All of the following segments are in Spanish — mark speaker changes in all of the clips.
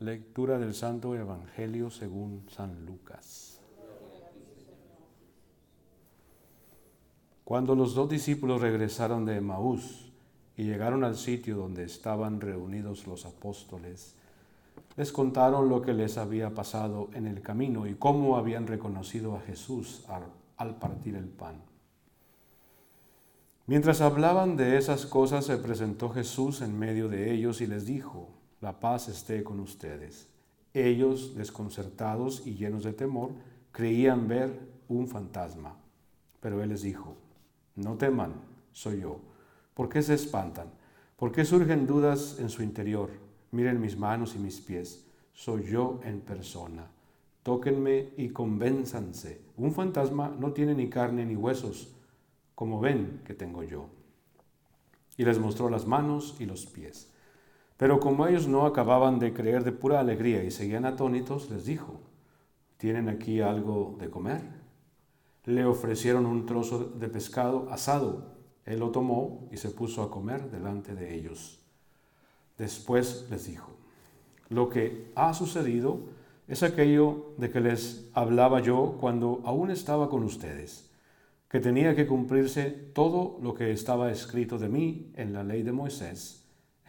Speaker 1: Lectura del Santo Evangelio según San Lucas. Cuando los dos discípulos regresaron de Maús y llegaron al sitio donde estaban reunidos los apóstoles, les contaron lo que les había pasado en el camino y cómo habían reconocido a Jesús al, partir el pan. Mientras hablaban de esas cosas, se presentó Jesús en medio de ellos y les dijo, la paz esté con ustedes. Ellos, desconcertados y llenos de temor, creían ver un fantasma. Pero él les dijo, no teman, soy yo. ¿Por qué se espantan? ¿Por qué surgen dudas en su interior? Miren mis manos y mis pies. Soy yo en persona. Tóquenme y convénzanse. Un fantasma no tiene ni carne ni huesos, como ven que tengo yo. Y les mostró las manos y los pies. Pero como ellos no acababan de creer de pura alegría y seguían atónitos, les dijo, ¿tienen aquí algo de comer? Le ofrecieron un trozo de pescado asado. Él lo tomó y se puso a comer delante de ellos. Después les dijo, lo que ha sucedido es aquello de que les hablaba yo cuando aún estaba con ustedes, que tenía que cumplirse todo lo que estaba escrito de mí en la ley de Moisés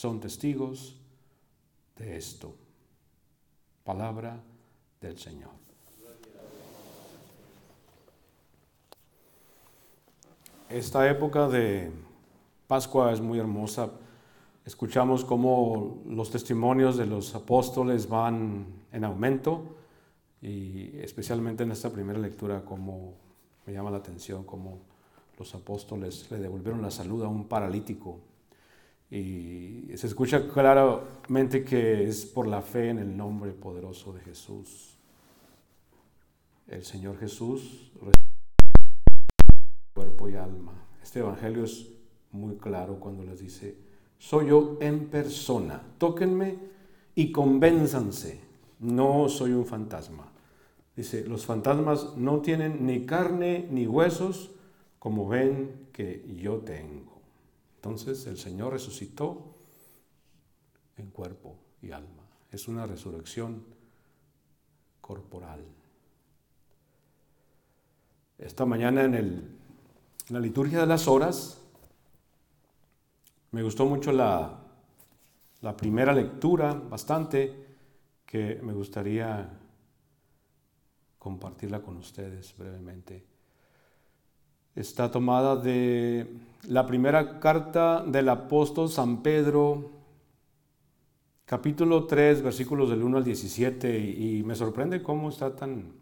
Speaker 1: son testigos de esto. Palabra del Señor. Esta época de Pascua es muy hermosa. Escuchamos cómo los testimonios de los apóstoles van en aumento y especialmente en esta primera lectura como me llama la atención cómo los apóstoles le devolvieron la salud a un paralítico y se escucha claramente que es por la fe en el nombre poderoso de Jesús. El Señor Jesús cuerpo y alma. Este evangelio es muy claro cuando les dice, soy yo en persona, tóquenme y convénzanse, no soy un fantasma. Dice, los fantasmas no tienen ni carne ni huesos como ven que yo tengo. Entonces el Señor resucitó en cuerpo y alma. Es una resurrección corporal. Esta mañana en, la liturgia de las horas me gustó mucho la, la primera lectura, bastante, que me gustaría compartirla con ustedes brevemente está tomada de la primera carta del apóstol San Pedro, capítulo 3, versículos del 1 al 17, y me sorprende cómo está tan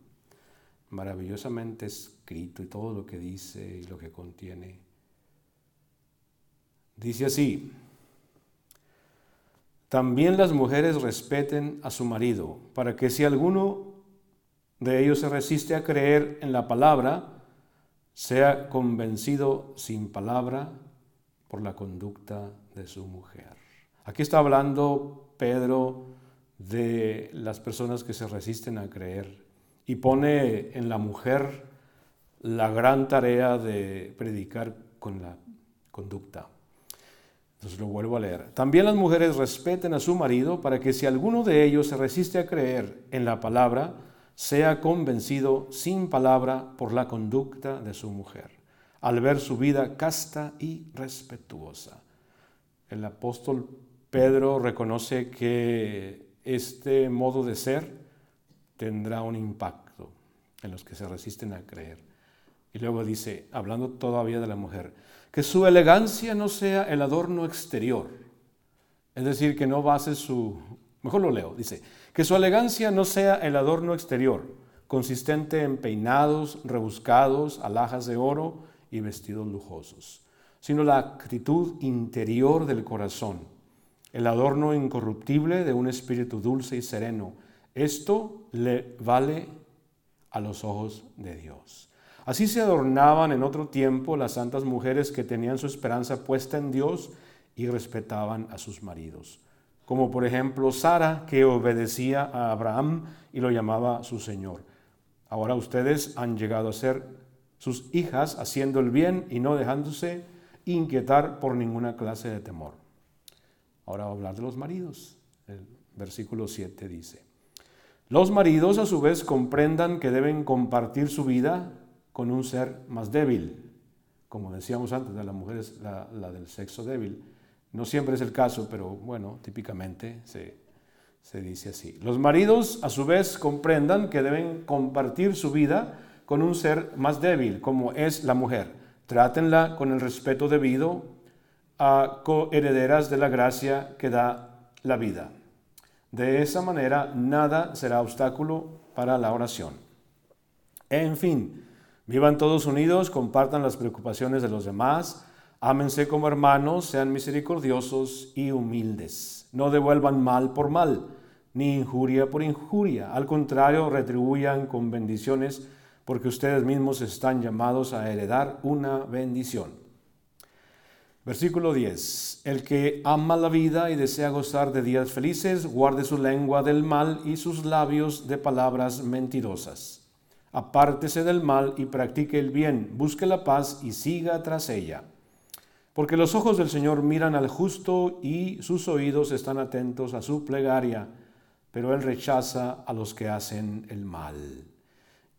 Speaker 1: maravillosamente escrito y todo lo que dice y lo que contiene. Dice así, también las mujeres respeten a su marido, para que si alguno de ellos se resiste a creer en la palabra, sea convencido sin palabra por la conducta de su mujer. Aquí está hablando Pedro de las personas que se resisten a creer y pone en la mujer la gran tarea de predicar con la conducta. Entonces lo vuelvo a leer. También las mujeres respeten a su marido para que si alguno de ellos se resiste a creer en la palabra, sea convencido sin palabra por la conducta de su mujer, al ver su vida casta y respetuosa. El apóstol Pedro reconoce que este modo de ser tendrá un impacto en los que se resisten a creer. Y luego dice, hablando todavía de la mujer, que su elegancia no sea el adorno exterior, es decir, que no base su Mejor lo leo. Dice, que su elegancia no sea el adorno exterior, consistente en peinados rebuscados, alhajas de oro y vestidos lujosos, sino la actitud interior del corazón, el adorno incorruptible de un espíritu dulce y sereno. Esto le vale a los ojos de Dios. Así se adornaban en otro tiempo las santas mujeres que tenían su esperanza puesta en Dios y respetaban a sus maridos. Como por ejemplo Sara, que obedecía a Abraham y lo llamaba su Señor. Ahora ustedes han llegado a ser sus hijas haciendo el bien y no dejándose inquietar por ninguna clase de temor. Ahora a hablar de los maridos. El versículo 7 dice, los maridos a su vez comprendan que deben compartir su vida con un ser más débil. Como decíamos antes, de la mujer es la, del sexo débil. No siempre es el caso, pero bueno, típicamente se, se dice así. Los maridos a su vez comprendan que deben compartir su vida con un ser más débil, como es la mujer. Trátenla con el respeto debido a coherederas de la gracia que da la vida. De esa manera, nada será obstáculo para la oración. En fin, vivan todos unidos, compartan las preocupaciones de los demás, ámense como hermanos, sean misericordiosos y humildes. No devuelvan mal por mal, ni injuria por injuria. Al contrario, retribuyan con bendiciones porque ustedes mismos están llamados a heredar una bendición. Versículo 10. El que ama la vida y desea gozar de días felices, guarde su lengua del mal y sus labios de palabras mentirosas. Apártese del mal y practique el bien, busque la paz y siga tras ella. Porque los ojos del Señor miran al justo y sus oídos están atentos a su plegaria, pero Él rechaza a los que hacen el mal.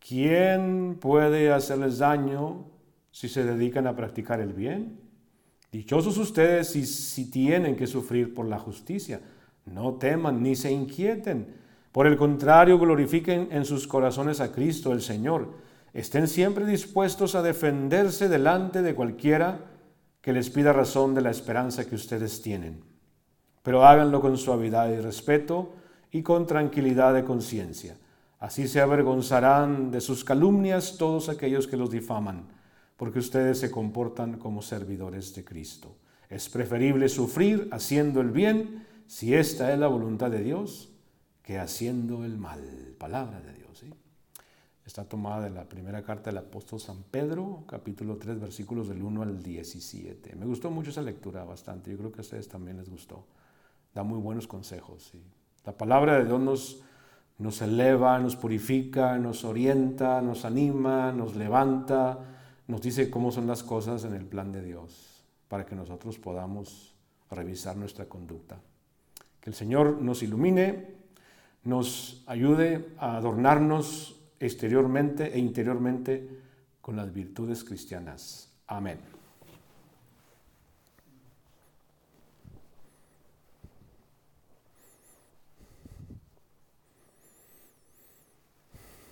Speaker 1: ¿Quién puede hacerles daño si se dedican a practicar el bien? Dichosos ustedes si, si tienen que sufrir por la justicia. No teman ni se inquieten. Por el contrario, glorifiquen en sus corazones a Cristo el Señor. Estén siempre dispuestos a defenderse delante de cualquiera que les pida razón de la esperanza que ustedes tienen. Pero háganlo con suavidad y respeto y con tranquilidad de conciencia Así se avergonzarán de sus calumnias todos aquellos que los difaman, porque ustedes se comportan como servidores de Cristo. Es preferible sufrir haciendo el bien, si esta es la voluntad de Dios, que haciendo el mal. Palabra de Dios. Está tomada de la primera carta del apóstol San Pedro, capítulo 3, versículos del 1 al 17. Me gustó mucho esa lectura, bastante. Yo creo que a ustedes también les gustó. Da muy buenos consejos. La palabra de Dios nos nos eleva, nos purifica, nos orienta, nos anima, nos levanta, nos dice cómo son las cosas en el plan de Dios, para que nosotros podamos revisar nuestra conducta. Que el Señor nos ilumine, nos ayude a adornarnos exteriormente e interiormente con las virtudes cristianas. Amén.